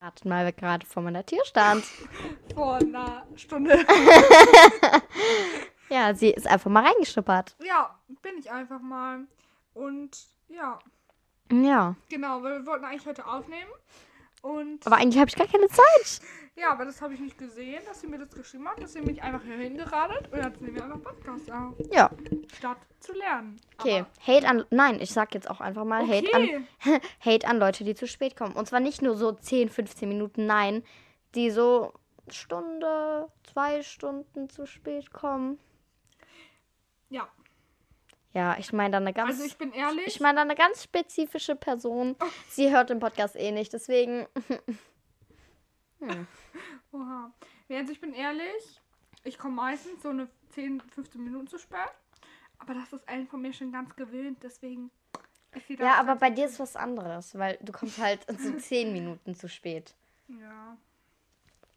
Wartet mal, wer gerade vor meiner Tür stand. Vor einer Stunde. Ja, sie ist einfach mal reingeschuppert. ja, bin ich einfach mal. Und ja, Ja. genau, weil wir wollten eigentlich heute aufnehmen. Und Aber eigentlich habe ich gar keine Zeit. ja, aber das habe ich nicht gesehen, dass sie mir das geschrieben hat. Deswegen bin ich einfach hier hingeradelt und jetzt nehmen wir einfach Podcast auf. Ja. Statt zu lernen. Okay. Hate an. Nein, ich sag jetzt auch einfach mal Aber, Hate an. okay. Hate an Leute, die zu spät kommen. Und zwar nicht nur so 10, 15 Minuten, nein, die so Stunde, zwei Stunden zu spät kommen. Ja, Ja, ich meine da eine ganz. also ich bin ehrlich. ich meine da eine ganz spezifische Person. Sie hört den Podcast eh nicht, deswegen. Oha. Ja, also ich bin ehrlich, ich komme meistens so eine 10, 15 Minuten zu spät. Aber das ist allen von mir schon ganz gewöhnt, deswegen ist sie da. Ja, aber bei dir ist was anderes, weil du kommst halt so 10 Minuten zu spät. Ja.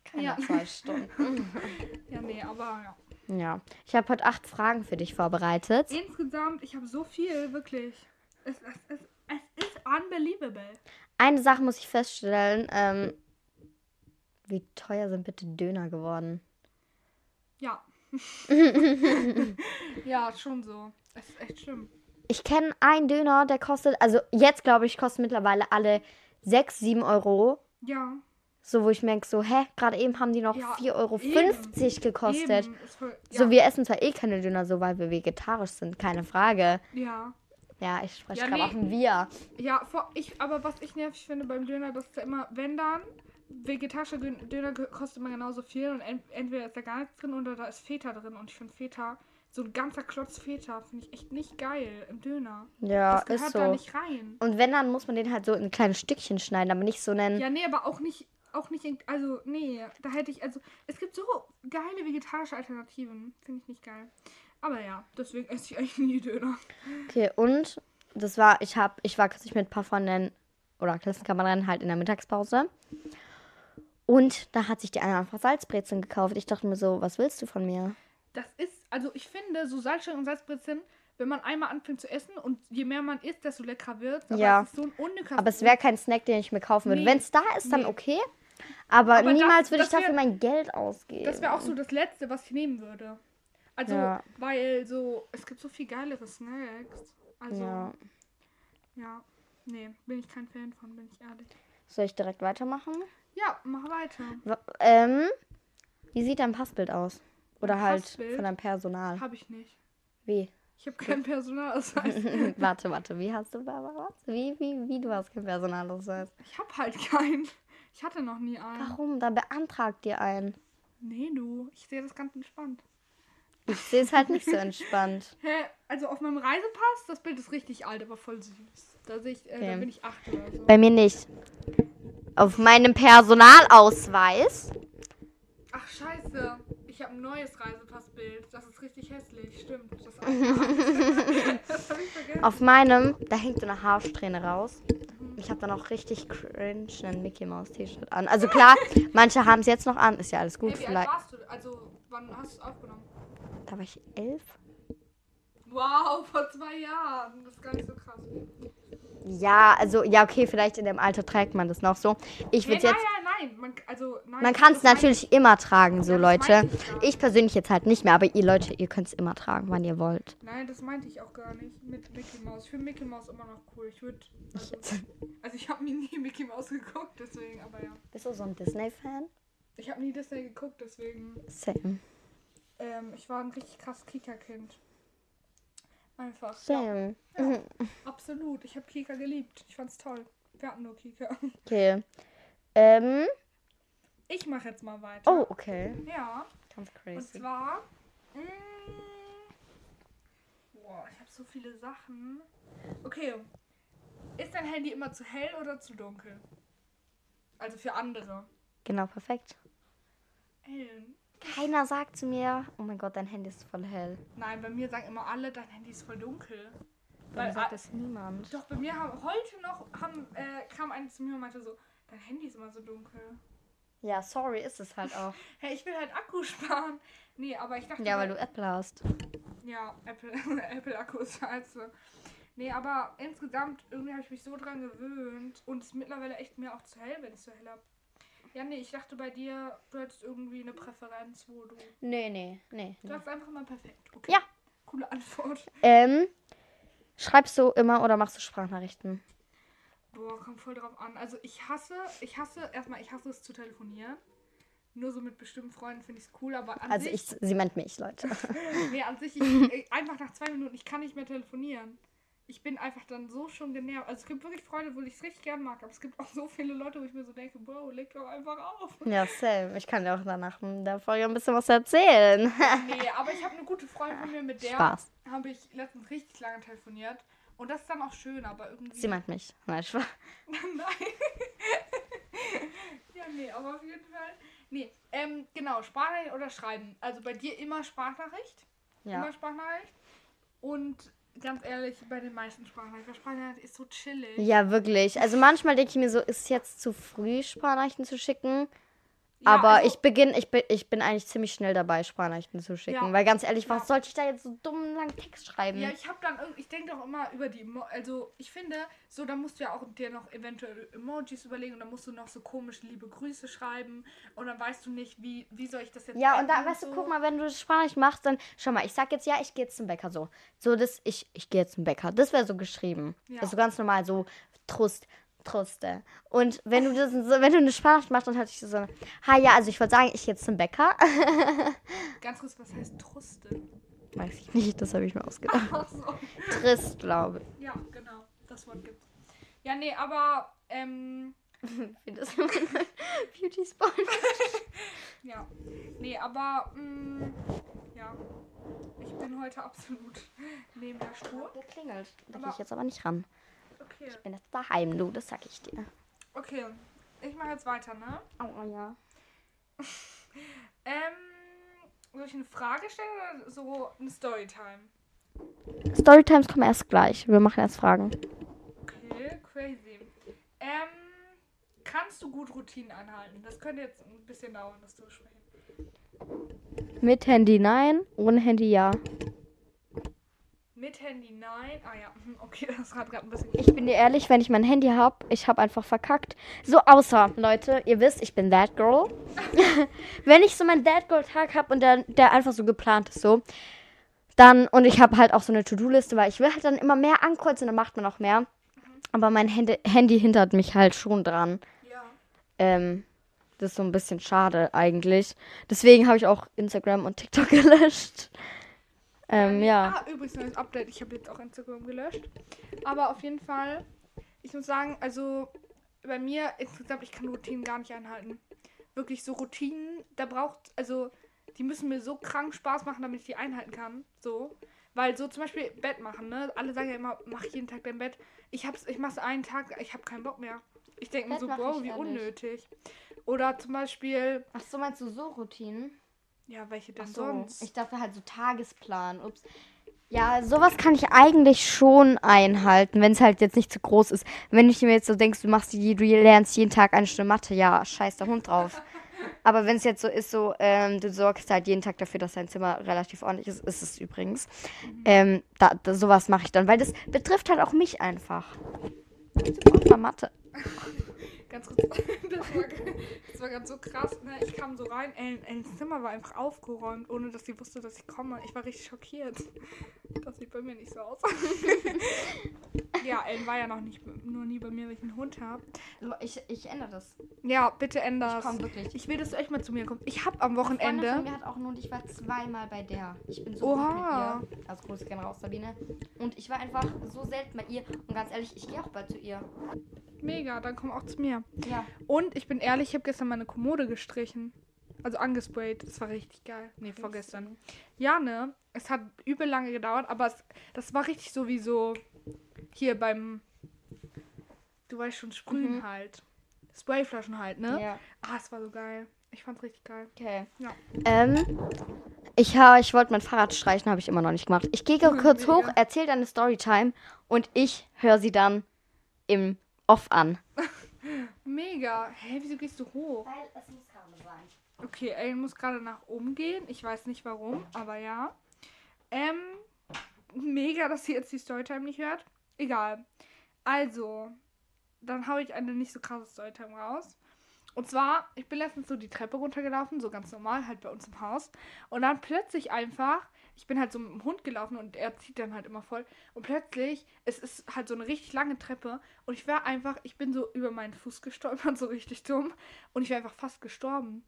Keine Ja. zwei Stunden. Ja, nee, aber ja. Ja. Ich habe heute acht Fragen für dich vorbereitet. Insgesamt, ich habe so viel, wirklich. Es, es, es, es ist unbelievable. Eine Sache muss ich feststellen. Ähm, wie teuer sind bitte Döner geworden? Ja. ja, schon so. Es ist echt schlimm. Ich kenne einen Döner, der kostet, also jetzt glaube ich, kosten mittlerweile alle 6, 7 Euro. Ja. So, wo ich merke, so, hä, gerade eben haben die noch Ja, 4,50 Euro eben. gekostet. Eben, ist voll, ja. So, wir essen zwar eh keine Döner, so weil wir vegetarisch sind, keine Frage. ja. Ja, ich spreche Ja, gerade nee. auf ein Wir. Ja, vor, ich, aber was ich nervig finde beim Döner, dass da immer, wenn dann, vegetarischer Dön- Döner kostet immer genauso viel und ent, entweder ist da gar nichts drin oder da ist Feta drin und ich finde Feta, so ein ganzer Klotz Feta finde ich echt nicht geil im Döner. Ja, das gehört ist da so. nicht rein. Und wenn, dann muss man den halt so in kleine Stückchen schneiden, aber nicht so nennen. Ja, nee, aber auch nicht, auch nicht, in, also, nee, da hätte ich, also, es gibt so geile vegetarische Alternativen. Finde ich nicht geil. Aber ja, deswegen esse ich eigentlich nie Döner. Okay, und das war, ich hab, ich war kürzlich mit ein paar Freunden oder Klassenkameraden halt in der Mittagspause. Und da hat sich die eine einfach Salzbrezeln gekauft. Ich dachte mir so, was willst du von mir? Das ist, also ich finde, so Salzstangen und Salzbrezeln, wenn man einmal anfängt zu essen und je mehr man isst, desto leckerer wird. Aber Ja. es ist so ein unnötiger Aber es wäre kein Snack, den ich mir kaufen würde. Nee, Wenn es da ist, dann nee. okay. Aber, Aber das- niemals würde ich das wär- dafür mein Geld ausgeben. Das wäre auch so das Letzte, was ich nehmen würde. Also, Ja. weil so, es gibt so viel geilere Snacks. Also, ja. Ja. nee, bin ich kein Fan von, bin ich ehrlich. Soll ich direkt weitermachen? Ja, mach weiter. W ähm, wie sieht dein Passbild aus? Oder Mein halt Passbild? von deinem Personal? Habe ich nicht. Wie? Ich habe kein Personalausweis. warte, warte, wie hast du was? Wie, wie, wie du hast kein Personalausweis? Ich habe halt keinen. Ich hatte noch nie einen. Warum? Dann beantrag dir einen. Nee, du. Ich sehe das ganz entspannt. Ich sehe es halt nicht so entspannt. Hä? Also auf meinem Reisepass, das Bild ist richtig alt, aber voll süß. Da, sehe ich, äh, da Okay. bin ich acht oder so. Bei mir nicht. Auf meinem Personalausweis. Ach, scheiße. Ich habe ein neues Reisepassbild. Das ist richtig hässlich. Stimmt. Das, das habe ich vergessen. Auf meinem, da hängt so eine Haarsträhne raus. Ich habe dann auch richtig cringe ein Mickey Mouse T-Shirt an. Also klar, manche haben es jetzt noch an. Ist ja alles gut. Hey, wie alt Vielleicht. warst du? Also, wann hast du es aufgenommen? Da war ich elf. Wow, vor zwei Jahren. Das ist gar nicht so krass. Ja, also, ja, okay, vielleicht in dem Alter trägt man das noch so. Ich würde nein, jetzt. nein, nein. Man, also, nein. Man kann es natürlich immer tragen, so Ja, Leute. ich. Ich persönlich jetzt halt nicht mehr, aber ihr Leute, ihr könnt es immer tragen, wann ihr wollt. Nein, das meinte ich auch gar nicht mit Mickey Mouse. Ich finde Mickey Mouse immer noch cool. Ich würde. Also, also, ich habe nie Mickey Mouse geguckt, deswegen, aber ja. Bist du so ein Disney-Fan? Ich habe nie Disney geguckt, deswegen. Same. Ähm, ich war ein richtig krass Kika-Kind. Einfach. Ja, ja, absolut. Ich habe Kika geliebt. Ich fand's toll. Wir hatten nur Kika. Okay. Ähm. Ich mache jetzt mal weiter. Oh, okay. Ja. Ganz Und crazy. zwar. Mh, boah, ich habe so viele Sachen. Okay. Ist dein Handy immer zu hell oder zu dunkel? Also für andere. Genau, perfekt. Ellen. Keiner sagt zu mir, oh mein Gott, dein Handy ist voll hell. Nein, bei mir sagen immer alle, dein Handy ist voll dunkel. Dann Weil, sagt es niemand. doch, bei mir haben heute noch haben, äh, kam eine zu mir und meinte so, dein Handy ist immer so dunkel. Ja, sorry, ist es halt auch. Hey, ich will halt Akku sparen. Nee, aber ich dachte. ja, weil du Apple hast. Ja, Apple, Apple Akkus scheiße. Nee, aber insgesamt irgendwie habe ich mich so dran gewöhnt und es ist mittlerweile echt mir auch zu hell, wenn ich so hell habe. Ja, nee, ich dachte bei dir, du hättest irgendwie eine Präferenz, wo du. Nee, nee, nee. Du nee. sagst einfach mal perfekt. Okay. Ja. Coole Antwort. Ähm, schreibst du immer oder machst du Sprachnachrichten? Boah, kommt voll drauf an. Also ich hasse, ich hasse, erstmal, ich hasse es zu telefonieren. Nur so mit bestimmten Freunden finde ich es cool, aber an Also sich. ich, sie meint mich, Leute. Nee, an sich, ich, einfach nach zwei Minuten, ich kann nicht mehr telefonieren. Ich bin einfach dann so schon genervt. Also es gibt wirklich Freunde, wo ich es richtig gern mag, aber es gibt auch so viele Leute, wo ich mir so denke, Bro, leg doch einfach auf. Ja, same. Ich kann dir auch danach in der Folge ein bisschen was erzählen. Nee, aber ich habe eine gute Freundin von mir, mit der habe ich letztens richtig lange telefoniert. Und das ist dann auch schön, aber irgendwie. Sie meint mich. Nein, Spaß. Nein. ja, nee, aber auf jeden Fall. Nee, ähm, genau, Sprachnachricht oder Schreiben. Also bei dir immer Sprachnachricht. Ja. Immer Sprachnachricht. Und ganz ehrlich, bei den meisten Sprachnachrichten. weil Sprachnachricht ist so chillig. Ja, wirklich. Also manchmal denke ich mir so, ist jetzt zu früh, Sprachnachrichten zu schicken. Ja, Aber also- ich beginn, ich bin, ich bin eigentlich ziemlich schnell dabei, Sprachnachrichten zu schicken. Ja. Weil ganz ehrlich, was Ja. sollte ich da jetzt so dumm langen Text schreiben? Ja, ich habe dann ich denke doch immer über die, Emo also ich finde, so, da musst du ja auch dir noch eventuell Emojis überlegen und dann musst du noch so komisch liebe Grüße schreiben und dann weißt du nicht, wie, wie soll ich das jetzt Ja, und da, weißt du, so. guck mal, wenn du das Sprachnachricht machst, dann, schau mal, ich sag jetzt, ja, ich gehe jetzt zum Bäcker, so. So, das, ich, ich gehe jetzt zum Bäcker. Das wäre so geschrieben. Ja. Also ganz normal, so, Trust, Truste. Und wenn du das, wenn du eine Sprachnachricht machst, dann hatte ich so, ha, ja, also ich wollte sagen, ich gehe jetzt zum Bäcker. Ganz kurz, was heißt Truste? Weiß ich nicht, das habe ich mir ausgedacht. Ach so. Trist, glaube Ja, genau, das Wort gibt's. Ja, nee, aber, ähm, ich. Wie das mein Beauty Spot. ja. Nee, aber, mh, ja. Ich bin heute absolut neben der Spur. Geklingelt. Da gehe ich jetzt aber nicht ran. Okay, Ich bin jetzt daheim, du, das sag ich dir. okay. Ich mache jetzt weiter, ne? Oh, ja. Ähm, soll ich eine Frage stellen oder so eine Storytime? Storytimes kommen erst gleich. Wir machen erst Fragen. Okay, crazy. Ähm, kannst du gut Routinen einhalten? Das könnte jetzt ein bisschen dauern, das zu besprechen. Mit Handy nein, ohne Handy ja. Mit Handy nein. Ah ja, mhm, okay, das hat gerade ein bisschen. Ich bin dir ehrlich, wenn ich mein Handy hab, ich hab einfach verkackt. So außer, Leute, ihr wisst, ich bin that girl. wenn ich so meinen that girl Tag hab und der, der einfach so geplant ist, so, dann, und ich habe halt auch so eine To-Do-Liste, weil ich will halt dann immer mehr ankreuzen, dann macht man auch mehr. Aber mein Handy, Handy hindert mich halt schon dran. Ja. Ähm, das ist so ein bisschen schade eigentlich. Deswegen habe ich auch Instagram und TikTok gelöscht. Ähm, ja. Ah, übrigens neues Update. Ich habe jetzt auch Instagram gelöscht. Aber auf jeden Fall, ich muss sagen, also bei mir insgesamt, ich kann Routinen gar nicht einhalten. Wirklich so Routinen, da braucht, also die müssen mir so krank Spaß machen, damit ich die einhalten kann. So. Weil so zum Beispiel Bett machen, ne? Alle sagen ja immer, mach jeden Tag dein Bett. Ich hab's, ich mach's einen Tag, ich hab keinen Bock mehr. Ich denke mir so, ich wie unnötig. Oder zum Beispiel, Ach so, meinst du so Routinen? Ja, welche denn so, sonst? ich dachte halt so Tagesplan. Ups. Ja, sowas kann ich eigentlich schon einhalten, wenn es halt jetzt nicht zu groß ist. Wenn du mir jetzt so denkst, du machst die, du lernst jeden Tag eine Stunde Mathe, ja, scheiß der Hund drauf. Aber wenn es jetzt so ist, so, ähm, du sorgst halt jeden Tag dafür, dass dein Zimmer relativ ordentlich ist, ist es übrigens. Ähm, da, da, sowas mache ich dann, weil das betrifft halt auch mich einfach. Super Mathe. Ganz kurz, das war, das war ganz so krass. Ne? Ich kam so rein, Ellen, Ellens Zimmer war einfach aufgeräumt, ohne dass sie wusste, dass ich komme. Ich war richtig schockiert. Das sieht bei mir nicht so aus. ja, Ellen war ja noch nicht, nur nie bei mir, weil ich einen Hund habe. Ich, ich ändere das. Ja, bitte änder Ich komm wirklich. Ich will, dass du echt mal zu mir kommst. Ich habe am Freundin von Wochenende. mir hat auch nur, und ich war zweimal bei der. Ich bin so Oha. gut mit ihr. Also Grüße gerne raus, Sabine. Und ich war einfach so selten bei ihr. Und ganz ehrlich, ich gehe auch bald zu ihr. Mega, dann komm auch zu mir. Ja. Und ich bin ehrlich, ich habe gestern meine Kommode gestrichen. Also angesprayt. Das war richtig geil. Nee, vorgestern. Ja, ne? Es hat übel lange gedauert, aber es, das war richtig so wie so hier beim. Du weißt schon, Sprühen Mhm. halt. Sprayflaschen halt, ne? Ja. Ah, es war so geil. Ich fand's richtig geil. Okay. Ja. Ähm, ich, ha- ich wollte mein Fahrrad streichen, habe ich immer noch nicht gemacht. Ich gehe kurz Mega. hoch, erzähle deine Storytime und ich höre sie dann im Off an. Mega. Hä, wieso gehst du hoch? Weil es muss gerade sein. Okay, Ellen muss gerade nach oben gehen. Ich weiß nicht warum, aber ja. Ähm, mega, dass sie jetzt die Storytime nicht hört. Egal. Also, dann hau ich eine nicht so krasse Storytime raus. Und zwar, ich bin letztens so die Treppe runtergelaufen, so ganz normal, halt bei uns im Haus. Und dann plötzlich einfach, ich bin halt so mit dem Hund gelaufen und er zieht dann halt immer voll. Und plötzlich, es ist halt so eine richtig lange Treppe. Und ich war einfach, ich bin so über meinen Fuß gestolpert, so richtig dumm. Und ich wäre einfach fast gestorben.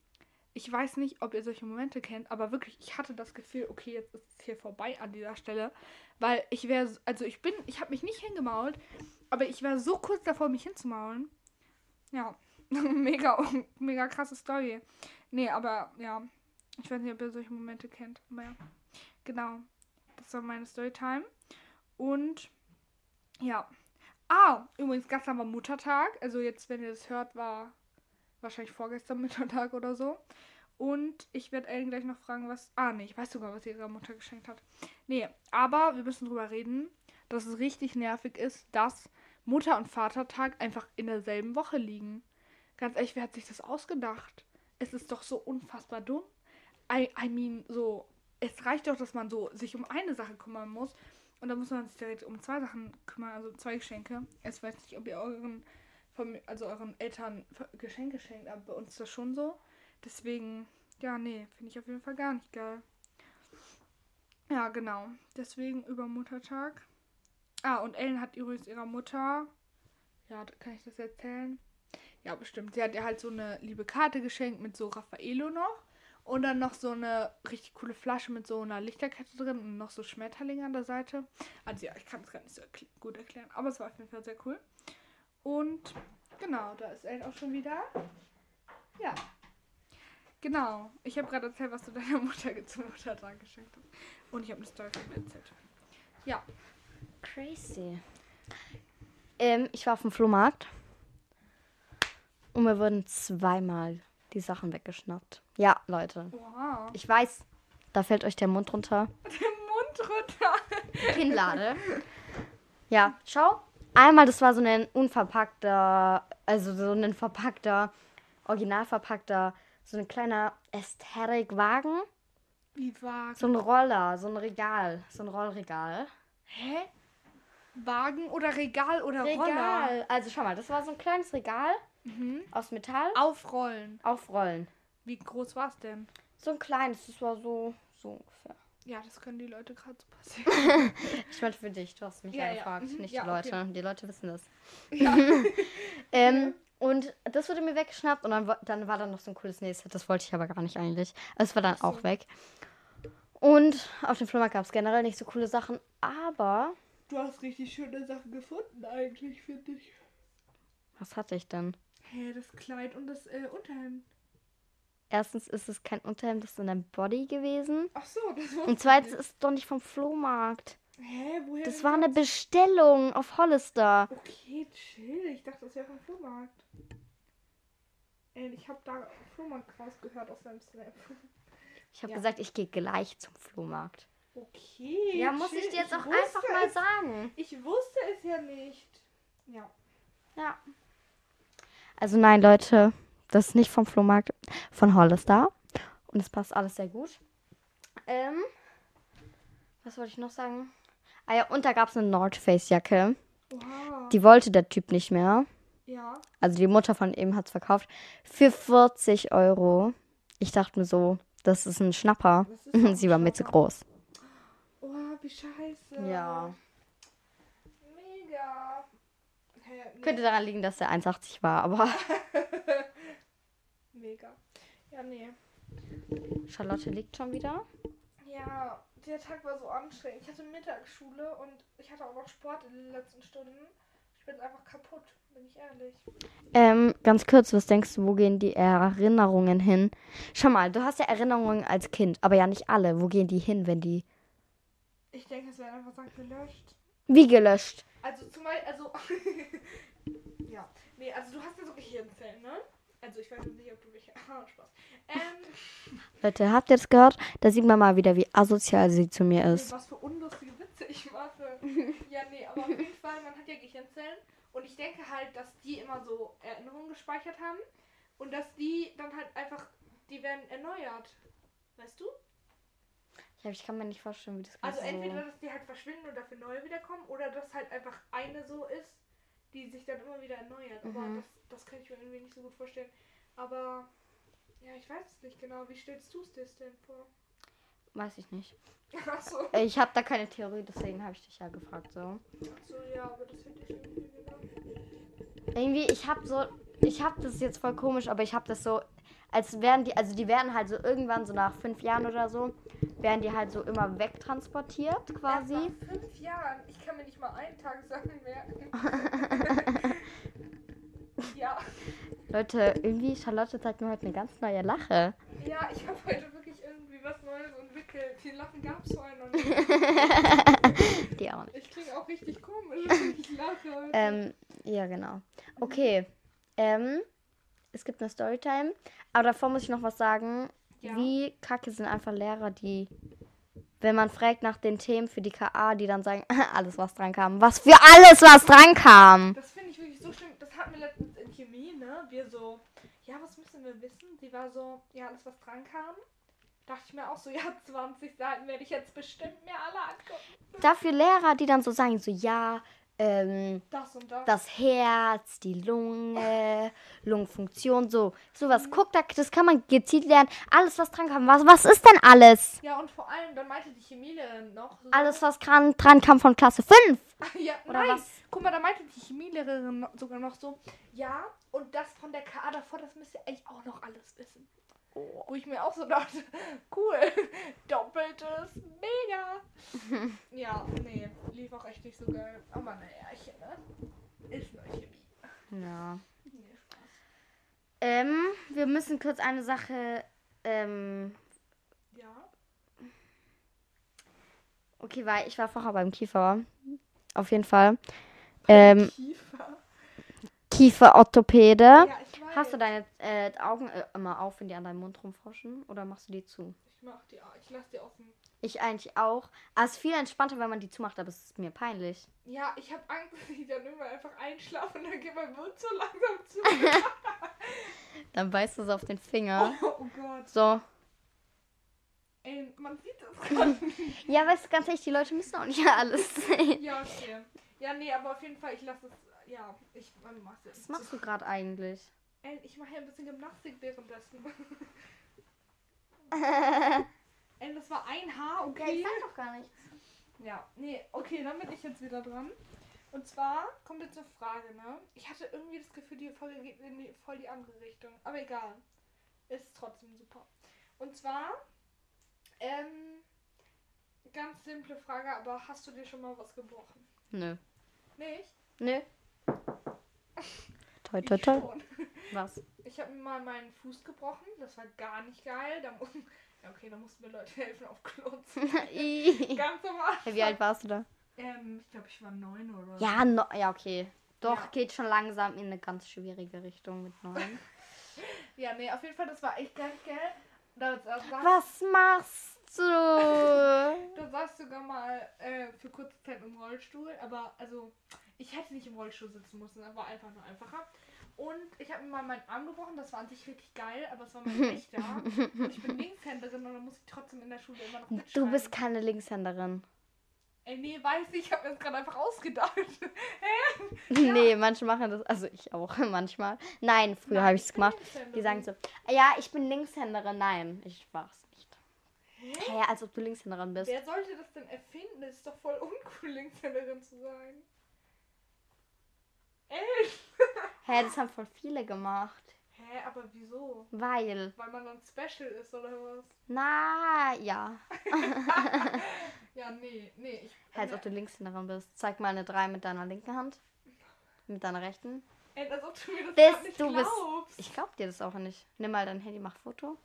Ich weiß nicht, ob ihr solche Momente kennt, aber wirklich, ich hatte das Gefühl, okay, jetzt ist es hier vorbei an dieser Stelle. Weil ich wäre, also ich bin, ich habe mich nicht hingemault, aber ich war so kurz davor, mich hinzumaulen. Ja, mega, mega krasse Story. Nee, aber ja, ich weiß nicht, ob ihr solche Momente kennt. Aber ja, genau. Das war meine Storytime. Und ja. Ah, übrigens, gestern war Muttertag. Also jetzt, wenn ihr das hört, war wahrscheinlich vorgestern Muttertag oder so. Und ich werde Ellen gleich noch fragen, was. Ah, nee, ich weiß sogar, was sie ihrer Mutter geschenkt hat. Nee, aber wir müssen drüber reden, dass es richtig nervig ist, dass Mutter- und Vatertag einfach in derselben Woche liegen. Ganz ehrlich, wer hat sich das ausgedacht? Es ist doch so unfassbar dumm. I, I mean, so, es reicht doch, dass man so sich um eine Sache kümmern muss. Und dann muss man sich direkt um zwei Sachen kümmern, also zwei Geschenke. Ich weiß nicht, ob ihr euren, also euren Eltern Geschenke schenkt, aber bei uns ist das schon so. Deswegen, ja, nee, finde ich auf jeden Fall gar nicht geil. Ja, genau. Deswegen über Muttertag. Ah, und Ellen hat übrigens ihrer Mutter. Ja, kann ich das erzählen? Ja, bestimmt. Sie hat ihr halt so eine liebe Karte geschenkt mit so Raffaello noch. Und dann noch so eine richtig coole Flasche mit so einer Lichterkette drin und noch so Schmetterlinge an der Seite. Also ja, ich kann es gar nicht so erkl gut erklären, aber es war auf jeden Fall sehr cool. Und genau, da ist Ellen auch schon wieder. Ja. Genau. Ich habe gerade erzählt, was du deiner Mutter zum Muttertag geschenkt hast. Und ich habe eine Story von mir erzählt. Ja. Crazy. Ähm, ich war auf dem Flohmarkt. Und mir wurden zweimal die Sachen weggeschnappt. Ja, Leute. Wow. Ich weiß, da fällt euch der Mund runter. Der Mund runter. Kinnlade. Ja, schau. Einmal, das war so ein unverpackter, also so ein verpackter, original verpackter, so ein kleiner Ästhetikwagen. Wie war? So ein Roller, so ein Regal, so ein Rollregal. Hä? Wagen oder Regal oder Roller? Regal. Also schau mal, das war so ein kleines Regal Mhm. aus Metall. Aufrollen. Aufrollen. Wie groß war es denn? So ein kleines, das war so, so ungefähr. Ja, das können die Leute gerade so passieren. Ich meine für dich, du hast mich Ja, ja, ja. gefragt, Mhm. nicht Ja, die Leute. okay. Die Leute wissen das. ja. Ähm, und das wurde mir weggeschnappt und dann, dann war da noch so ein cooles nächstes. Das wollte ich aber gar nicht eigentlich. Es war dann so. auch weg. Und auf dem Flohmarkt gab es generell nicht so coole Sachen, aber Du hast richtig schöne Sachen gefunden eigentlich, finde ich. was hatte ich denn? Hä, das Kleid und das äh, Unterhemd. Erstens ist es kein Unterhemd, das ist in deinem Body gewesen. Ach so, das wusste Und ich zweitens ist es doch nicht vom Flohmarkt. Hä, woher Das war eine? Bestellung auf Hollister. Okay, chill. Ich dachte, das wäre vom Flohmarkt. Ey, ich habe da Flohmarkt rausgehört aus deinem Snap. Ich habe Ja. gesagt, ich gehe gleich zum Flohmarkt. Okay. Ja, muss ich chill. dir jetzt auch einfach mal es, sagen. Ich wusste es ja nicht. Ja. Ja. Also nein, Leute, das ist nicht vom Flohmarkt, von Hollister. Und es passt alles sehr gut. Ähm, was wollte ich noch sagen? Ah ja, und da gab es eine North Face Jacke. Oha. Die wollte der Typ nicht mehr. ja. Also die Mutter von ihm hat es verkauft. Für 40 Euro. Ich dachte mir so, das ist ein Schnapper. Ist ein Sie war mir zu groß. Oh, wie scheiße. Ja. Mega. Hä, nee. Könnte daran liegen, dass er 1,80 war, aber Mega. Ja, nee. Charlotte liegt schon wieder. Ja, der Tag war so anstrengend. Ich hatte Mittagsschule und ich hatte auch noch Sport in den letzten Stunden. Ich bin einfach kaputt, bin ich ehrlich. Ähm, ganz kurz, was denkst du, wo gehen die Erinnerungen hin? Schau mal, du hast ja Erinnerungen als Kind, aber ja nicht alle. Wo gehen die hin, wenn die. Ich denke, es werden einfach Sachen gelöscht. Wie gelöscht? Also zum Beispiel, also. ja. Nee, also du hast ja so Gehirnzellen, ne? Also ich weiß nicht, ob du welche. Ah, Spaß. Ähm, Leute, habt ihr das gehört? Da sieht man mal wieder, wie asozial sie zu mir ist. was für unlustige Witze ich mache. ja, nee, aber auf jeden Fall, man hat ja Gehirnzellen. Und ich denke halt, dass die immer so Erinnerungen gespeichert haben. Und dass die dann halt einfach, die werden erneuert. Weißt du? Ja, ich kann mir nicht vorstellen, wie das Also entweder, so... dass die halt verschwinden und dafür neue wiederkommen, oder dass halt einfach eine so ist, die sich dann immer wieder erneuert. Aber Mhm. das, das kann ich mir irgendwie nicht so gut vorstellen. Aber ja, ich weiß es nicht genau. Wie stellst du es dir denn vor? Weiß ich nicht. Achso. Ich habe da keine Theorie, deswegen habe ich dich ja gefragt. So. Achso, ja, aber das finde ich irgendwie wieder. Irgendwie, ich habe so, ich habe das jetzt voll komisch, aber ich habe das so, als wären die, also die werden halt so irgendwann so nach fünf Jahren oder so, werden die halt so immer wegtransportiert quasi. Erst nach fünf Jahren. Ich kann mir nicht mal einen Tag Sachen merken. ja. Leute, irgendwie, Charlotte zeigt mir heute eine ganz neue Lache. Ja, ich habe heute wirklich irgendwie was Neues entwickelt. Die Lachen gab es vorher noch nicht. Die auch nicht. Ich klinge auch richtig komisch, wenn ich lache. heute. Ähm, ja, genau. Okay. Ähm, es gibt eine Storytime. Aber davor muss ich noch was sagen. Ja. Wie kacke sind einfach Lehrer, die, wenn man fragt nach den Themen für die KA, die dann sagen, alles, was dran kam. Was für alles, was dran kam. Das finde ich wirklich so schlimm. Das hatten wir letztens in Chemie, ne? Wir so, ja, was müssen wir wissen? Sie war so, ja, alles, was dran kam. Dachte ich mir auch so, ja, 20 Seiten werde ich jetzt bestimmt mir alle angucken. Dafür Lehrer, die dann so sagen, so, ja, ähm, Das und das. das Herz, die Lunge, Lungenfunktion, so, sowas. Guck, da, das kann man gezielt lernen. Alles, was dran kam. Was, was ist denn alles? Ja, und vor allem, dann meinte die Chemielehrerin noch. So, Alles, was dran, dran kam von Klasse 5. ja, oder nein. was? Guck mal, da meinte die Chemielehrerin sogar noch so, ja, und das von der KA davor, das müsst ihr eigentlich auch noch alles wissen. Wo ich mir auch so dachte, cool, doppeltes, mega. ja, nee, lief auch echt nicht so geil. Aber naja, ich, ne? Ist nur Chemie. Ja. Nee, Spaß. Ähm, wir müssen kurz eine Sache, ähm, Ja. okay, weil ich war vorher beim Kiefer. Auf jeden Fall. Ähm, Kiefer. Kieferorthopäde. Ja, ich. Hast du deine äh, Augen äh, immer auf, wenn die an deinem Mund rumforschen? Oder machst du die zu? Ich mach die, ich lass die offen. Ich eigentlich auch. Aber es ist viel entspannter, wenn man die zumacht, aber es ist mir peinlich. Ja, ich habe Angst, dass ich dann immer einfach einschlafe und dann geht mein Mund so langsam zu. Dann beißt du es auf den Finger. oh, oh Gott. So. Ey, man sieht das gerade nicht. Ja, weißt du, ganz ehrlich, die Leute müssen auch nicht alles sehen. Ja, okay. Ja, nee, aber auf jeden Fall, ich lasse es. Ja, ich mach es Was machst du gerade eigentlich? Ey, ich mache ja ein bisschen Gymnastik währenddessen. Ey, das war ein Haar, okay? doch gar nichts. Ja, nee, okay, dann bin ich jetzt wieder dran. Und zwar kommt jetzt eine Frage, ne? Ich hatte irgendwie das Gefühl, die Folge geht in die, voll die andere Richtung. Aber egal. Ist trotzdem super. Und zwar, ähm, ganz simple Frage, aber hast du dir schon mal was gebrochen? Nö. Nicht? Nö. Toi, Ich toi, toi. Was? Ich habe mir mal meinen Fuß gebrochen. Das war gar nicht geil. Da mu ja, okay, da mussten mir Leute helfen auf Klo. Ih. Ganz normal. Wie alt warst du da? Ähm, ich glaube, ich war neun oder so. Ja, no, ja, okay. Doch, Ja. geht schon langsam in eine ganz schwierige Richtung mit neun. Ja, nee, auf jeden Fall, das war echt gar nicht geil. Da, da, saß, Was machst du? da saß sogar mal äh, für kurze Zeit im Rollstuhl. Aber, also, ich hätte nicht im Rollstuhl sitzen müssen. Das war einfach nur einfacher. Und ich habe mir mal meinen Arm gebrochen. Das war an sich richtig geil, aber es war mein rechter. Und ich bin Linkshänderin und dann muss ich trotzdem in der Schule immer noch Du mitschreiben. bist keine Linkshänderin. Ey, nee, weiß ich. Ich habe mir das gerade einfach ausgedacht. Nee, manche machen das. Also ich auch manchmal. Nein, früher habe ich es gemacht. Die sagen so, ja, ich bin Linkshänderin. Nein, ich war's nicht. Hä, als ob du Linkshänderin bist. Wer sollte das denn erfinden? Das ist doch voll uncool, Linkshänderin zu sein. Ey! Hä, das haben voll viele gemacht. Hä, aber wieso? Weil. Weil man dann special ist oder was? Na, ja. Ja, nee, nee. Ich, Hä, als ob du Linkshänderin bist. Zeig mal eine 3 mit deiner linken Hand. Mit deiner rechten. Ey, als ob du mir das Bist grad nicht du bist- glaubst. Ich glaub dir das auch nicht. Nimm mal dein Handy, mach Foto.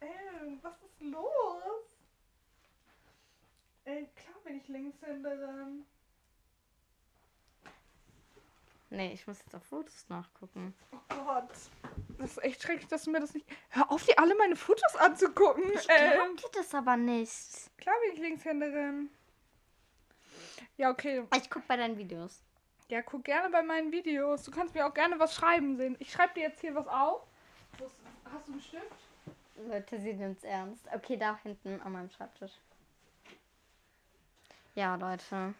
Ey, was ist los? Ey, klar bin ich Linkshänderin. Nee, ich muss jetzt auf Fotos nachgucken. Oh Gott. Das ist echt schrecklich, dass du mir das nicht... Hör auf, dir alle meine Fotos anzugucken. Ich glaub dir das aber nicht. Klar bin ich Linkshänderin. Ja, okay. Ich guck bei deinen Videos. Ja, guck gerne bei meinen Videos. Du kannst mir auch gerne was schreiben sehen. Ich schreibe dir jetzt hier was auf. Hast du einen Stift? Leute, sie nimmt's ernst. Okay, da hinten an meinem Schreibtisch. Ja, Leute.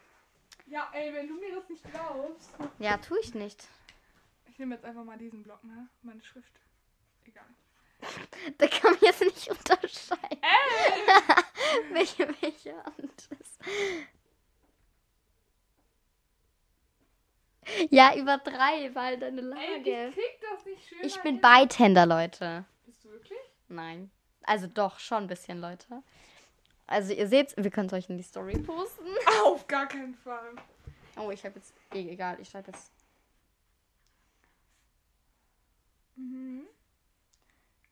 Ja, ey, wenn du mir das nicht glaubst. Ja, tu ich nicht. Ich nehme jetzt einfach mal diesen Block, ne? Meine Schrift. Da kann man jetzt nicht unterscheiden. welche, welche Hand ist. Ja, über drei halt deine Ey, Lage. ich krieg das nicht schön. Ich bin Beidhänder, Leute. Bist du wirklich? Nein. Also doch, schon ein bisschen, Leute. Also ihr seht, wir können es euch in die Story posten. Auf gar keinen Fall. Oh, ich habe jetzt. eh, Egal, ich schreibe jetzt. Mhm.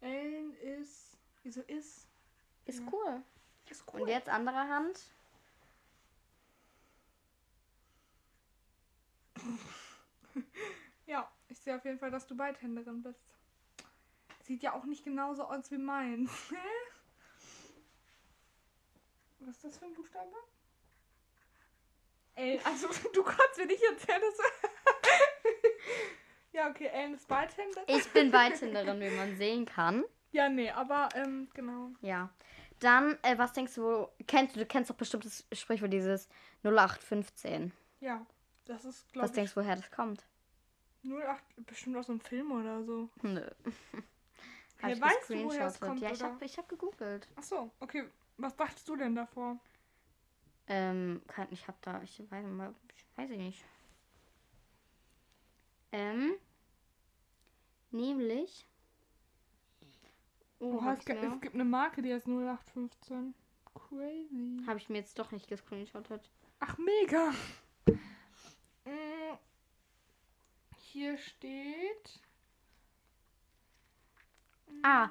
Ellen ist. Wieso ist? Ist Ja. cool. Ist cool. Und jetzt andere Hand. Ja, ich sehe auf jeden Fall, dass du Beidhänderin bist. Sieht ja auch nicht genauso aus wie meins. Was ist das für ein Buchstabe? L. Also, du kannst mir nicht erzählen, dass. ja, okay, Ellen ist Beidhänderin. Ich bin Beidhänderin, wie man sehen kann. Ja, nee, aber, ähm, genau. Ja. Dann, äh, was denkst du, kennst du, du kennst doch bestimmt das Sprichwort dieses 0815. Ja, das ist, Was glaube ich, denkst du, woher das kommt? 08, bestimmt aus einem Film oder so. Nö. Hab ich weißt du, woher es kommt, Ja, ich habe ich hab gegoogelt. Ach so, okay. Was dachtest du denn davor? Ähm, kann, ich hab da, ich weiß, mal, ich weiß ich nicht. Ähm, nämlich. Oh, Oh, hab es, gibt, es gibt eine Marke, die heißt 0815. Crazy. hab ich mir jetzt doch nicht gescreenshottet. Ach, mega. Mm, Hier steht. Ah,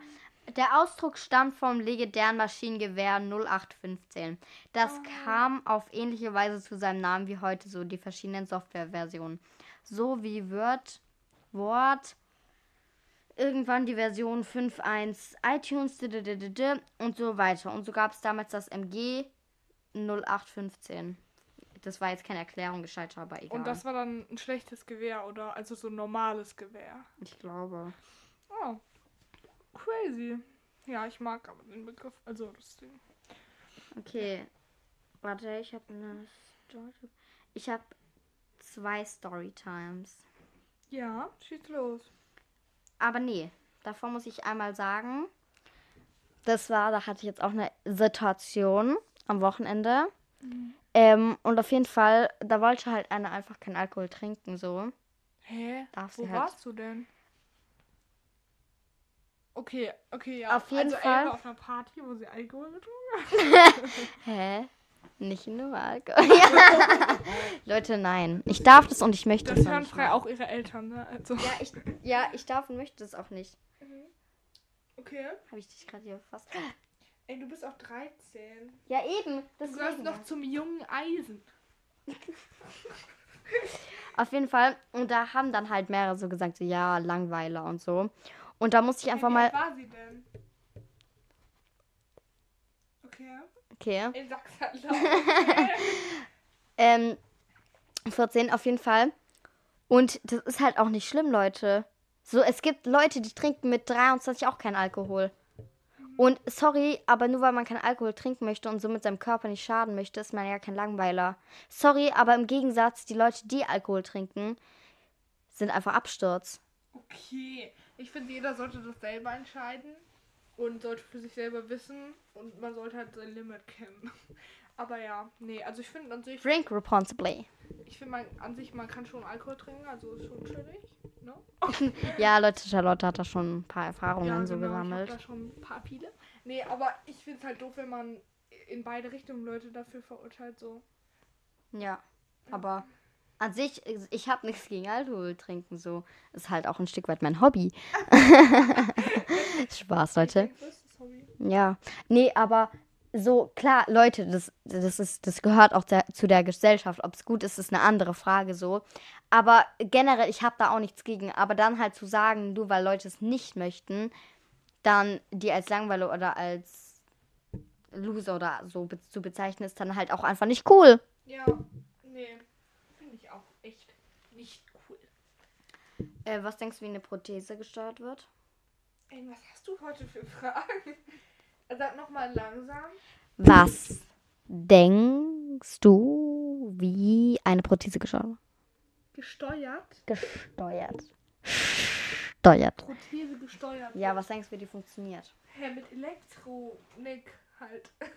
der Ausdruck stammt vom legendären Maschinengewehr 0815. Das Ah. kam auf ähnliche Weise zu seinem Namen wie heute so die verschiedenen Softwareversionen. So wie Word, Word, irgendwann die Version 5.1 iTunes und so weiter. Und so gab es damals das MG 0815. Das war jetzt keine Erklärung gescheit, aber egal. Und das war dann ein schlechtes Gewehr, oder? Also so ein normales Gewehr. ich glaube. Oh. Crazy. Ja, ich mag aber den Begriff. Also das Ding. Okay. Warte, ich habe eine Story. Ich habe zwei Storytimes. Ja, schieß los. Aber nee, davor muss ich einmal sagen, das war, da hatte ich jetzt auch eine Situation am Wochenende. Ähm, und auf jeden Fall, da wollte halt einer einfach keinen Alkohol trinken, so. Hä? Darf Wo halt. warst du denn? Okay, okay, ja. Auf jeden also Fall. War auf einer Party, wo sie Alkohol getrunken Hä? Nicht nur Alkohol. Leute, nein. Ich darf das und ich möchte Das das hören frei auch ihre Eltern, ne? Also. Ja, ich, ja, ich darf und möchte das auch nicht. Okay. Habe ich dich gerade hier fast. Ey, du bist auch 13. Ja, eben. Du gehörst noch zum jungen Eisen. Auf jeden Fall. Und da haben dann halt mehrere so gesagt, so, ja, Langweiler und so. Und da musste ich einfach Wie mal. alt war sie denn? Okay. Okay. Sag's halt laut. Ähm, 14 auf jeden Fall. Und das ist halt auch nicht schlimm, Leute. So, es gibt Leute, die trinken mit 23 auch keinen Alkohol. Und sorry, aber nur weil man keinen Alkohol trinken möchte und somit seinem Körper nicht schaden möchte, ist man ja kein Langweiler. Sorry, aber im Gegensatz, die Leute, die Alkohol trinken, sind einfach Absturz. Okay. Ich finde, jeder sollte das selber entscheiden und sollte für sich selber wissen und man sollte halt sein Limit kennen. Aber ja, nee, also ich finde an sich, Drink responsibly. ich finde man an sich, man kann schon Alkohol trinken, also ist schon chillig. Ne? Ja, Leute, Charlotte hat da schon ein paar Erfahrungen ja, so genau, ich gesammelt. habe da schon ein paar viele. Nee, aber ich finde es halt doof, wenn man in beide Richtungen Leute dafür verurteilt, so. Ja, aber an sich, ich habe nichts gegen Alkohol trinken, so. Ist halt auch ein Stück weit mein Hobby. Spaß, Leute. Ja. Nee, aber so, klar, Leute, das, das, ist, das gehört auch der, zu der Gesellschaft. Ob es gut ist, ist eine andere Frage so. Aber generell, ich habe da auch nichts gegen. Aber dann halt zu sagen, nur weil Leute es nicht möchten, dann die als Langweiler oder als Loser oder so be zu bezeichnen, ist dann halt auch einfach nicht cool. Ja, nee, finde ich auch echt nicht cool. Äh, was denkst du, wie eine Prothese gesteuert wird? Ey, was hast du heute für Fragen? Sag nochmal langsam. Was denkst du, wie eine Prothese gesteuert wird? Gesteuert? Gesteuert. gesteuert. Prothese gesteuert. Ja, was denkst du, wie die funktioniert? Hä, mit Elektronik halt.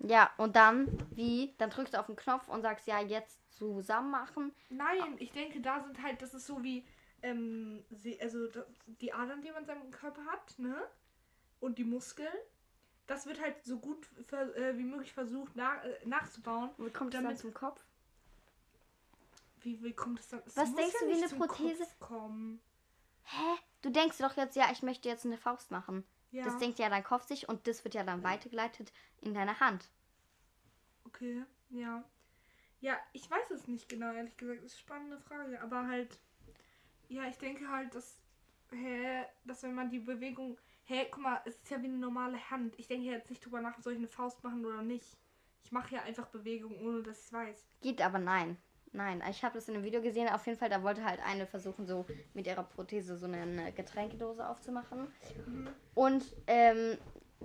Ja, und dann, wie? Dann drückst du auf den Knopf und sagst, ja, jetzt zusammen machen. Nein, ich denke, da sind halt, das ist so wie, ähm, sie, also die Adern, die man in seinem Körper hat, ne? Und die Muskeln. Das wird halt so gut ver, äh, wie möglich versucht nach, äh, nachzubauen. Wie kommt das dann zum Kopf? Wie, wie kommt es dann? Was denkst ja du, wie eine Prothese- Kommen. Hä? Du denkst doch jetzt, ja, ich möchte jetzt eine Faust machen. Ja, Das denkt ja dein Kopf sich und das wird ja dann weitergeleitet in deine Hand. okay, ja. Ja, ich weiß es nicht genau, ehrlich gesagt. Das ist eine spannende Frage. Aber halt, ja, ich denke halt, dass, hä, dass wenn man die Bewegung, hä, guck mal, es ist ja wie eine normale Hand. Ich denke jetzt nicht drüber nach, soll ich eine Faust machen oder nicht. Ich mache ja einfach Bewegungen, ohne dass ich es weiß. Geht aber nein. Nein, ich habe das in einem Video gesehen. Auf jeden Fall, da wollte halt eine versuchen, so mit ihrer Prothese so eine Getränkedose aufzumachen. Und ähm,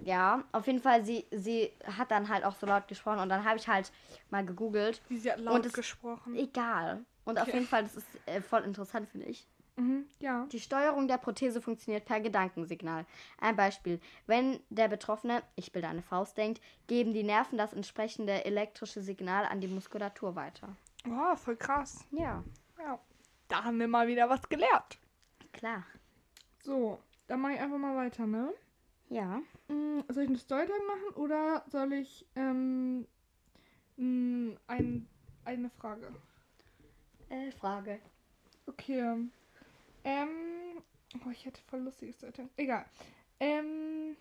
ja, auf jeden Fall, sie, sie hat dann halt auch so laut gesprochen und dann habe ich halt mal gegoogelt. Wie sie hat Und laut es- gesprochen. Egal. Und auf Okay. jeden Fall, das ist äh, voll interessant, finde ich. Mhm, ja. Die Steuerung der Prothese funktioniert per Gedankensignal. Ein Beispiel. Wenn der Betroffene, ich bilde eine Faust, denkt, geben die Nerven das entsprechende elektrische Signal an die Muskulatur weiter. Oh, voll krass. Ja, Ja. Da haben wir mal wieder was gelernt. klar. So, dann mache ich einfach mal weiter, ne? Ja. Mm, Soll ich eine Storytime machen oder soll ich ähm, mm, ein, eine Frage? Äh, Frage. Okay. Ähm. Oh, ich hätte voll lustiges Storytime. Egal. Ähm.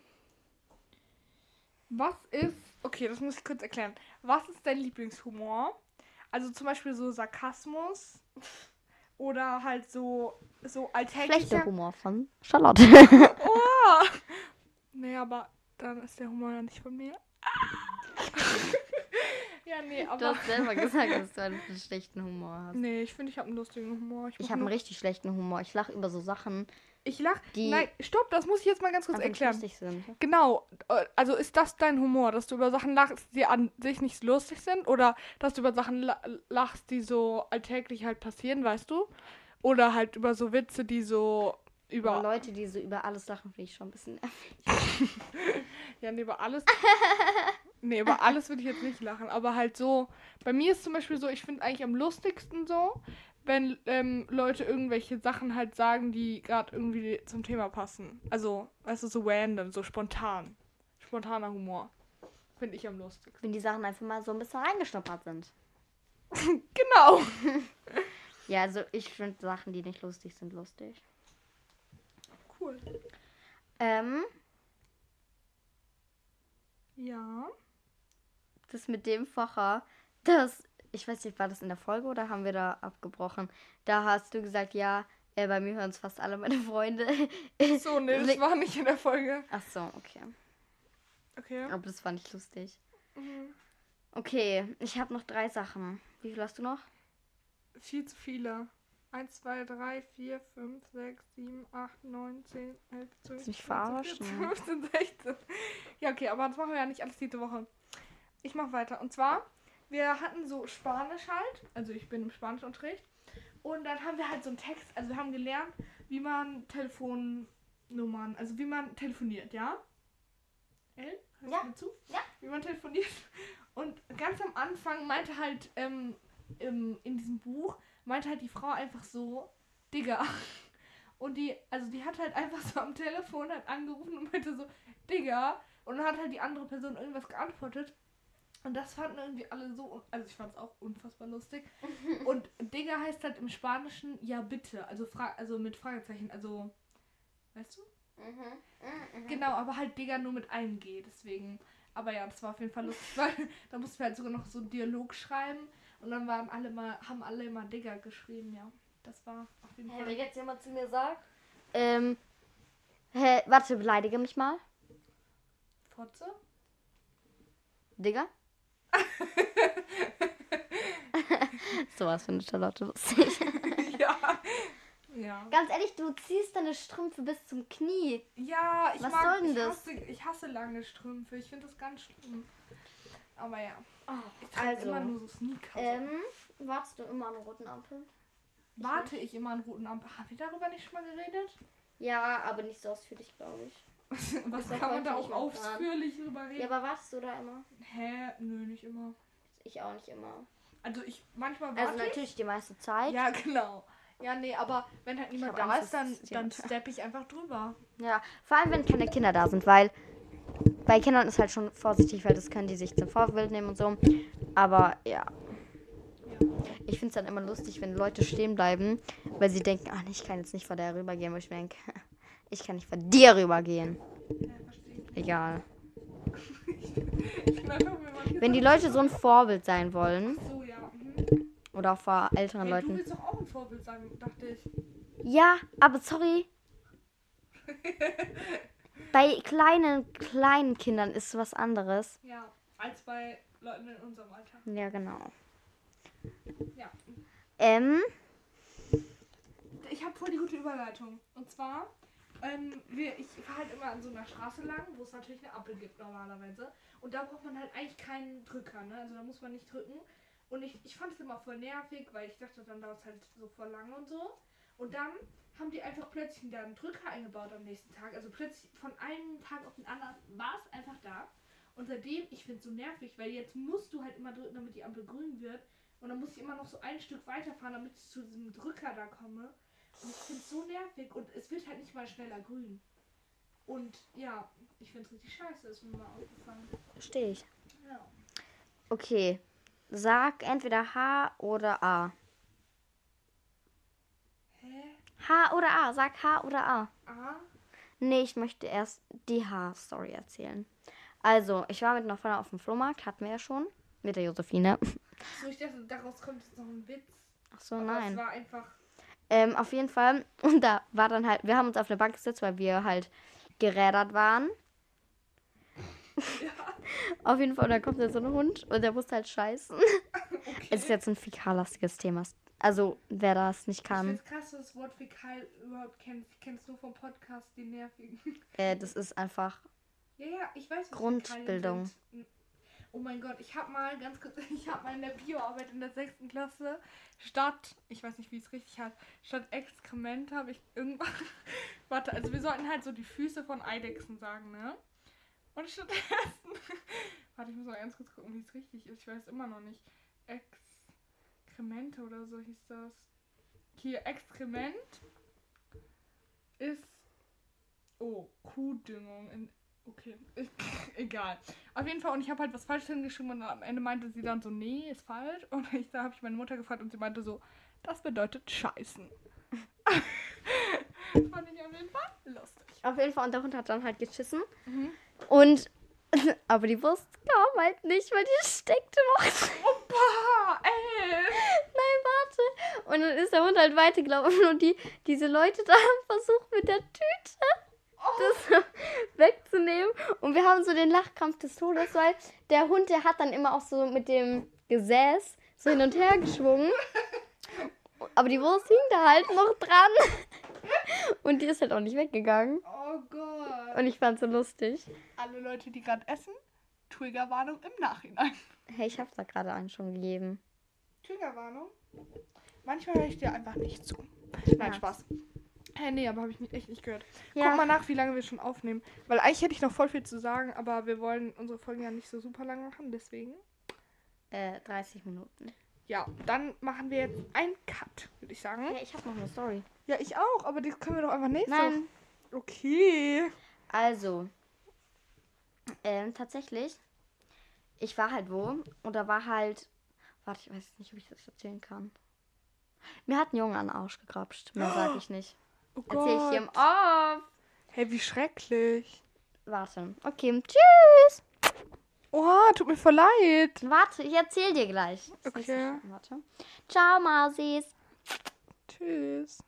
Was ist. Okay, das muss ich kurz erklären. Was ist dein Lieblingshumor? Also zum Beispiel so Sarkasmus oder halt so so alltäglicher. Schlechter Humor von Charlotte. Oh! Nee, aber dann ist der Humor ja nicht von mir. ja, nee, Du aber. hast selber gesagt, dass du einen schlechten Humor hast. Nee, ich finde, ich habe einen lustigen Humor. Ich mach habe einen richtig schlechten Humor. Ich lache über so Sachen, Ich lach. die- Nein, stopp, das muss ich jetzt mal ganz kurz nicht erklären. lustig sind. Genau. äh, Also ist das dein Humor, dass du über Sachen lachst, die an sich nicht lustig sind? Oder dass du über Sachen la lachst, die so alltäglich halt passieren, weißt du? Oder halt über so Witze, die so Über über. Leute, die so über alles lachen, finde ich schon ein bisschen nervig. Ja, über alles. nee, über alles würde ich jetzt nicht lachen. Aber halt so. Bei mir ist zum Beispiel so, ich finde eigentlich am lustigsten so, wenn ähm, Leute irgendwelche Sachen halt sagen, die gerade irgendwie zum Thema passen. Also, weißt du, so random, so spontan. Spontaner Humor. Finde ich am lustigsten. Wenn die Sachen einfach mal so ein bisschen reingeschnuppert sind. Genau. Ja, also ich finde Sachen, die nicht lustig sind, lustig. Cool. Ähm, Ja. Das mit dem Facher, das, ich weiß nicht, war das in der Folge oder haben wir da abgebrochen? Da hast du gesagt, ja, äh, bei mir hören es fast alle meine Freunde. So, nee, das war nicht in der Folge. Ach so, okay. Okay. Aber das fand ich lustig. Mhm. Okay, ich habe noch drei Sachen. Wie viel hast du noch? Viel zu viele. 1, 2, 3, 4, 5, 6, 7, 8, 9, 10, 11, 12, mich 13, verarschen? 14, 15, 16. Ja, okay, aber das machen wir ja nicht alles diese Woche. Ich mache weiter. Und zwar, wir hatten so Spanisch halt. Also ich bin im Spanischunterricht. Und dann haben wir halt so einen Text. Also wir haben gelernt, wie man Telefonnummern, also wie man telefoniert, ja? El? Hörst Ja. du mir zu? Ja. Wie man telefoniert. Und ganz am Anfang meinte halt ähm, im, in diesem Buch, meinte halt die Frau einfach so, Digga. Und die, also die hat halt einfach so am Telefon halt angerufen und meinte so, Digga. Und dann hat halt die andere Person irgendwas geantwortet. Und das fanden irgendwie alle so, also ich fand es auch unfassbar lustig. Und Digga heißt halt im Spanischen ja bitte, also, fra also mit Fragezeichen, also, weißt du? Genau, aber halt Digga nur mit einem G, deswegen. Aber ja, das war auf jeden Fall lustig, weil da mussten wir halt sogar noch so einen Dialog schreiben und dann waren alle mal, haben alle immer Digga geschrieben, ja. Das war auf jeden Hä, Fall. wenn jetzt jemand zu mir sagt, ähm, hä, warte, beleidige mich mal. Fotze? Digga? Sowas findet Charlotte lustig. ja. Ja. Ganz ehrlich, du ziehst deine Strümpfe bis zum Knie. Ja, ich Was mag, soll denn ich das? Hasse, ich hasse lange Strümpfe. Ich finde das ganz schlimm. Aber ja. Ich trage Also, immer nur so Sneaker. ähm, wartest du immer an roten Ampeln? Warte ich immer an roten Ampeln. Haben wir darüber nicht schon mal geredet? Ja, aber nicht so ausführlich, glaube ich. Was kann man da auch fahren. ausführlich drüber reden? Ja, aber wartest du da immer? Hä? Nö, nicht immer. Ich auch nicht immer. Also ich manchmal Also warte ich. natürlich die meiste Zeit. Ja, genau. Ja, nee, aber wenn halt niemand da Angst, ist, dann, dann steppe ich einfach drüber. Ja, vor allem wenn keine Kinder da sind, weil bei Kindern ist halt schon vorsichtig, weil das können die sich zum Vorbild nehmen und so. Aber ja, ich finde es dann immer lustig, wenn Leute stehen bleiben, weil sie denken, ach ich kann jetzt nicht vor der rübergehen, wo ich mir denke, ich kann nicht vor dir rübergehen. Egal. Wenn die Leute so ein Vorbild sein wollen. Mhm. oder auch vor älteren Hey, du Leuten. willst doch auch ein Vorbild sein, dachte ich. Ja, aber sorry. Bei kleinen, kleinen Kindern ist was anderes. Ja, als bei Leuten in unserem Alter. Ja, genau. Ja. Ähm, Ich habe voll die gute Überleitung. Und zwar, ähm, wir, ich fahre halt immer an so einer Straße lang, wo es natürlich eine Ampel gibt normalerweise. Und da braucht man halt eigentlich keinen Drücker, ne? Also da muss man nicht drücken. Und ich, ich fand es immer voll nervig, weil ich dachte, dann dauert es halt so voll lange und so. Und dann haben die einfach plötzlich wieder einen Drücker eingebaut am nächsten Tag. Also plötzlich von einem Tag auf den anderen war es einfach da. Und seitdem, ich finde es so nervig, weil jetzt musst du halt immer drücken, damit die Ampel grün wird. Und dann muss ich immer noch so ein Stück weiterfahren, damit ich zu diesem Drücker da komme. Ich finde es so nervig und es wird halt nicht mal schneller grün. Und ja, ich finde es richtig scheiße, ist mir mal aufgefallen. verstehe ich. Ja. Okay. Sag entweder H oder A. Hä? H oder A. Sag H oder A. A? Nee, ich möchte erst die H-Story erzählen. Also, ich war mit einer Freundin auf dem Flohmarkt, hatten wir ja schon. Mit der Josephine. So, ich dachte, daraus kommt jetzt noch ein Witz. Ach so, Aber nein. Es war einfach. Ähm, auf jeden Fall. Und da war dann halt, wir haben uns auf eine Bank gesetzt, weil wir halt gerädert waren. auf jeden Fall, und dann kommt da so ein Hund und der muss halt scheißen. Okay. Es ist jetzt ein fäkallastiges Thema. Also, wer das nicht ich kann, es krass, das Wort Fäkal überhaupt kennst. Ich kenne es nur vom Podcast, die nervigen. äh, das ist einfach. Ja, ja, ich weiß, was Grundbildung. Sind. Oh mein Gott, ich habe mal ganz kurz, ich habe mal in der Bioarbeit in der sechsten Klasse statt, ich weiß nicht, wie es richtig heißt, statt Exkrement habe ich irgendwann, warte, also wir sollten halt so die Füße von Eidechsen sagen, ne? Und stattdessen, warte, ich muss mal ganz kurz gucken, wie es richtig ist, ich weiß immer noch nicht. Exkremente oder so hieß das. Hier, Exkrement ist, oh, Kuhdüngung in Okay, egal. Auf jeden Fall, und ich habe halt was falsch hingeschrieben und am Ende meinte sie dann so, nee, ist falsch. Und ich, da habe ich meine Mutter gefragt und sie meinte so, das bedeutet Scheißen. Fand ich auf jeden Fall lustig. Auf jeden Fall, und der Hund hat dann halt geschissen. Mhm. Und. Aber die Wurst kam halt nicht, weil die steckte noch. Opa, ey! Nein, warte. Und dann ist der Hund halt weitergelaufen und die, diese Leute da haben versucht mit der Tüte das wegzunehmen. Und wir haben so den Lachkampf des Todes, weil der Hund, der hat dann immer auch so mit dem Gesäß so hin und her geschwungen. Aber die Wurst hing da halt noch dran. Und die ist halt auch nicht weggegangen. Oh Gott. Und ich fand's so lustig. Alle Leute, die gerade essen, Triggerwarnung im Nachhinein. Hey, ich hab's da gerade einen schon gegeben. Triggerwarnung? Manchmal höre ich dir einfach nicht zu. Nein, Ja. Spaß. Hä, nee, aber habe ich nicht, echt nicht gehört. Ja. Guck mal nach, wie lange wir schon aufnehmen. Weil eigentlich hätte ich noch voll viel zu sagen, aber wir wollen unsere Folgen ja nicht so super lang machen, deswegen. Äh, 30 Minuten. Ja, dann machen wir jetzt einen Cut, würde ich sagen. Ja, ich hab noch eine Story. Ja, ich auch, aber das können wir doch einfach nicht. Nein. Okay. Also, ähm, tatsächlich, ich war halt wo und da war halt, warte, ich weiß nicht, ob ich das erzählen kann. Mir hat ein Junge an den Arsch gegrapscht. Mehr sag ich nicht. Oh Erzähl ich dir im. Off. Hey, wie schrecklich. Warte. Okay, tschüss. Oha, tut mir voll leid. Warte, ich erzähl dir gleich. Das Okay. Warte. Ciao, Masis. Tschüss.